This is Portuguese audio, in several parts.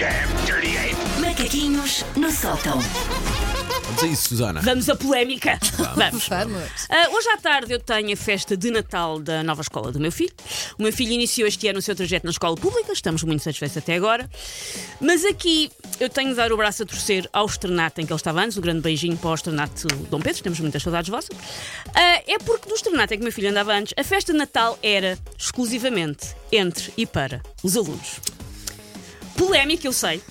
damn dirty ape! Macaquinhos no sótão. Vamos a isso, Susana. Vamos a polémica. Vamos. Vamos. Ah, hoje à tarde eu tenho a festa de Natal da nova escola do meu filho. O meu filho iniciou este ano o seu trajeto na escola pública, estamos muito satisfeitos até agora. Mas aqui eu tenho de dar o braço a torcer ao externato em que ele estava antes, um grande beijinho para o externato Dom Pedro, temos muitas saudades vossas. Ah, é porque no externato em que o meu filho andava antes, a festa de Natal era exclusivamente entre e para os alunos. Polémica, eu sei.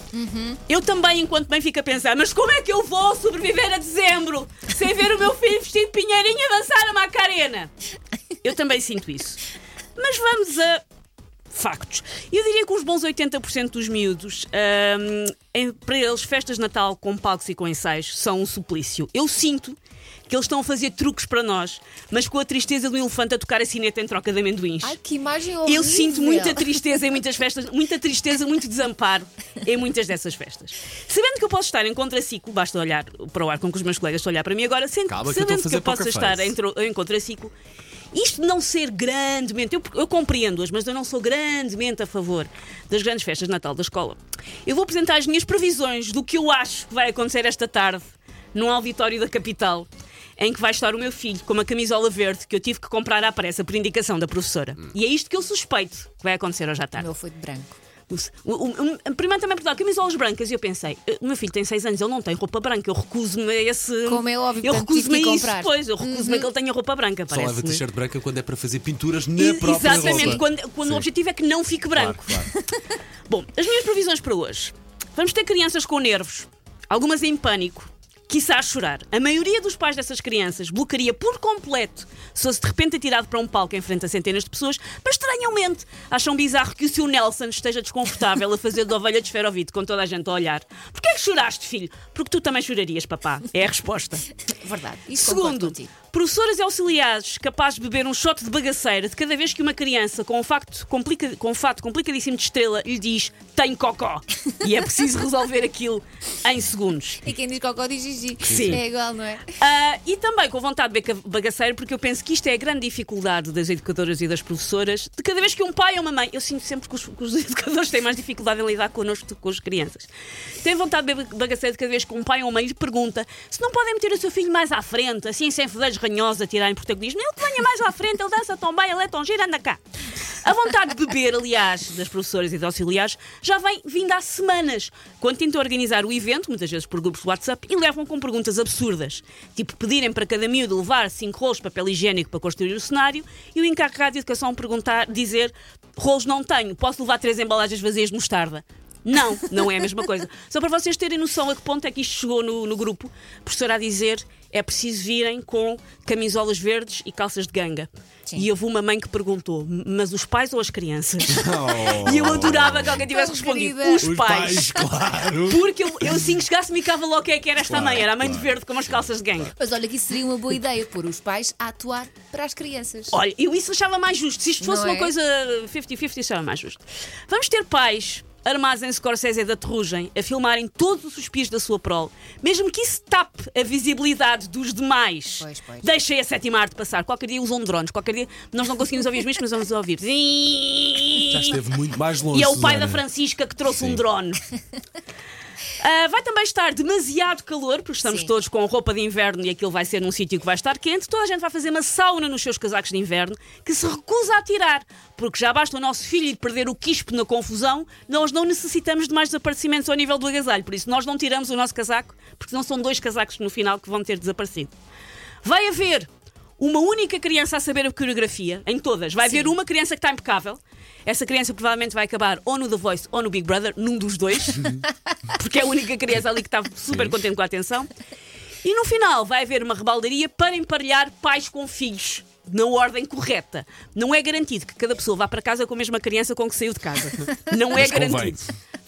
Eu também, enquanto bem, fico a pensar: mas como é que eu vou sobreviver a dezembro sem ver o meu filho vestido de pinheirinho avançar a Macarena? Eu também sinto isso. Mas vamos a factos. Eu diria que os bons 80% dos miúdos, em- para eles, festas de Natal com palcos e com ensaios são um suplício. Eu sinto que eles estão a fazer truques para nós, mas com a tristeza do elefante a tocar a sineta em troca de amendoins. Ai, que imagem horrível. Eu sinto muita tristeza em muitas festas, muita tristeza, muito desamparo em muitas dessas festas. Sabendo que eu posso estar em contraciclo, basta olhar para o ar com que os meus colegas estão a olhar para mim agora, sendo, que sabendo que fazer eu posso estar em, em contraciclo, isto não ser grandemente, eu, eu compreendo-as, mas eu não sou grandemente a favor das grandes festas de Natal da escola. Eu vou apresentar as minhas previsões do que eu acho que vai acontecer esta tarde num auditório da capital. Em que vai estar o meu filho com uma camisola verde que eu tive que comprar à pressa por indicação da professora. E é isto que eu suspeito que vai acontecer hoje à O tarde. meu foi de branco. O, o, o, primeiro também perguntar camisolas brancas e eu pensei, "Eh, o meu filho tem 6 anos, ele não tem roupa branca, eu recuso-me a esse. Como é óbvio, eu recuso-me a isso comprar. depois, eu recuso-me a que ele tenha roupa branca. Só leva t-shirt branca quando é para fazer pinturas na E- própria Exatamente, roupa. quando, quando o objetivo é que não fique Claro, branco. claro. Bom, as minhas previsões para hoje. Vamos ter crianças com nervos, algumas em pânico, quiçá chorar. A maioria dos pais dessas crianças bloquearia por completo se fosse de repente atirado para um palco em frente a centenas de pessoas, mas estranhamente acham bizarro que o seu Nelson esteja desconfortável a fazer de ovelha de esferovite com toda a gente a olhar. Porquê é que choraste, filho? Porque tu também chorarias, papá. É a resposta. Verdade. Isso Segundo. Professoras e auxiliares capazes de beber um shot de bagaceira de cada vez que uma criança com um, facto complica, com um fato complicadíssimo de estrela lhe diz tem cocó. E é preciso resolver aquilo em segundos. E quem diz cocó diz Gigi. Sim. É igual, não é? Ah, e também com vontade de beber bagaceiro, porque eu penso que isto é a grande dificuldade das educadoras e das professoras, de cada vez que um pai ou uma mãe, eu sinto sempre que os, que os educadores têm mais dificuldade em lidar connosco do que com as crianças. Têm vontade de beber bagaceiro de cada vez que um pai ou uma mãe lhe pergunta se não podem meter o seu filho mais à frente, assim sem fedeiros ranhosos a tirarem protagonismo. Ele que venha mais à frente, ele dança tão bem, ele é tão giro, anda cá. A vontade de beber, aliás, das professoras e dos auxiliares, já vem vindo há semanas, quando tentam organizar o evento, muitas vezes por grupos de WhatsApp, e levam com perguntas absurdas. Tipo, pedirem para cada miúdo levar cinco rolos de papel higiênico para construir o cenário e o encarregado de educação perguntar, dizer: rolos não tenho, posso levar três embalagens vazias de mostarda. Não, não é a mesma coisa. Só para vocês terem noção a que ponto é que isto chegou no, no grupo, a professora a dizer é preciso virem com camisolas verdes e calças de ganga. Sim. E houve uma mãe que perguntou, mas os pais ou as crianças? E eu adorava que alguém tivesse respondido, os, Os pais. pais, claro. Porque eu, eu assim que chegasse me cava logo quem é que era esta Claro, mãe, era a mãe de claro, verde com umas calças de ganga. Mas olha que isso seria uma boa ideia, pôr os pais a atuar para as crianças. Olha, eu isso achava mais justo. Se isto fosse Não uma é? coisa 50-50, achava mais justo. Vamos ter pais armados em Scorsese da Terrugem a filmarem todos os suspiros da sua prole, mesmo que isso tape a visibilidade dos demais. Pois, pois. Deixem a sétima arte passar. Qualquer dia usam drones, qualquer dia nós não conseguimos ouvir os mesmos, mas vamos ouvir. Já esteve muito mais longe. E é o pai Susana. da Francisca que trouxe um Sim. drone. Ah, vai também estar demasiado calor, porque estamos Sim. todos com roupa de inverno e aquilo vai ser num sítio que vai estar quente. Toda a gente vai fazer uma sauna nos seus casacos de inverno que se recusa a tirar, porque já basta o nosso filho perder o quispo na confusão, nós não necessitamos de mais desaparecimentos ao nível do agasalho. Por isso, nós não tiramos o nosso casaco, porque não são dois casacos no final que vão ter desaparecido. Vai haver uma única criança a saber a coreografia, em todas. Vai haver uma criança que está impecável. Essa criança provavelmente vai acabar ou no The Voice ou no Big Brother, num dos dois, porque é a única criança ali que está super contente com a atenção. E no final vai haver uma rebaldaria para emparelhar pais com filhos. Na ordem correta. Não é garantido que cada pessoa vá para casa com a mesma criança com que saiu de casa. Não é Mas convém.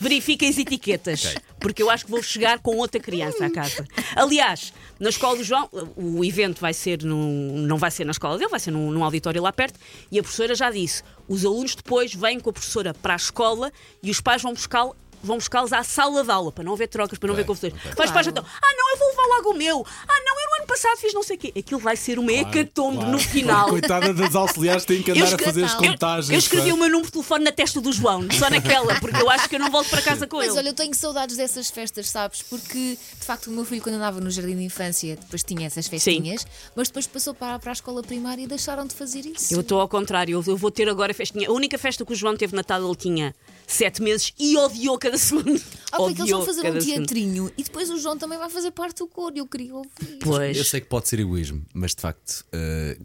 Verifiquem as etiquetas, porque eu acho que vou chegar com outra criança à casa. Aliás, na escola do João, o evento vai ser num, não vai ser na escola dele, vai ser num, num auditório lá perto, e a professora já disse: os alunos depois vêm com a professora para a escola e os pais vão buscá-lo. Vão buscá-los à sala de aula para não haver trocas, para não haver confusões. Os pais então, ah não, eu vou levar logo o meu. Ah não, passado fiz não sei o quê. Aquilo vai ser uma hecatombe no final. Coitada das auxiliares, têm que Eu andar a fazer as eu- contagens. Eu escrevi pá. o meu número de telefone na testa do João, só naquela, porque eu acho que eu não volto para casa com Mas ele. olha, eu tenho saudades dessas festas, sabes? Porque de facto o meu filho, quando andava no jardim de infância, depois tinha essas festinhas, mas depois passou para, para a escola primária e deixaram de fazer isso. Eu estou ao contrário, eu- eu vou ter agora festinha. A única festa que o João teve Natal, ele tinha sete meses e odiou cada segundo. Ah, porque eles vão fazer um cada segundo. teatrinho e depois o João também vai fazer parte do coro. Eu queria ouvir. Pois. Eu sei que pode ser egoísmo, mas de facto eh,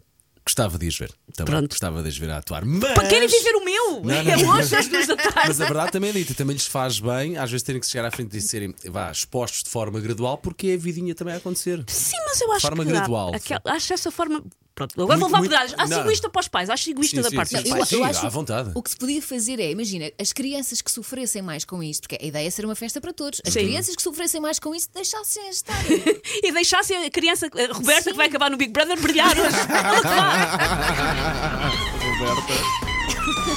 gostava de as ver. Também Pronto. gostava de as ver a atuar. Mas... Para querem viver o meu? Não, é não. hoje às duas da tarde. Mas a verdade também é dita, também lhes faz bem, às vezes terem que chegar à frente e serem vá, expostos de forma gradual, porque é a vidinha também a acontecer. Sim, mas eu acho forma que dá. gradual. Aquela- acho essa forma. Pronto, agora vou Muito, levar muito- pedradas. Acho egoísta para os pais, acho egoísta Sim, da sim, parte sim, dos sim. pais. Sim, à vontade. O que se podia fazer é, imagina, as crianças que sofressem mais com isto, porque a ideia é ser uma festa para todos, as Sim. crianças que sofressem mais com isso deixassem estar. E deixasse a criança, a Roberta, Sim. que vai acabar no Big Brother, brilhar hoje. Ape!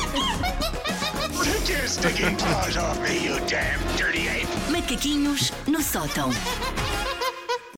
Macaquinhos no sótão.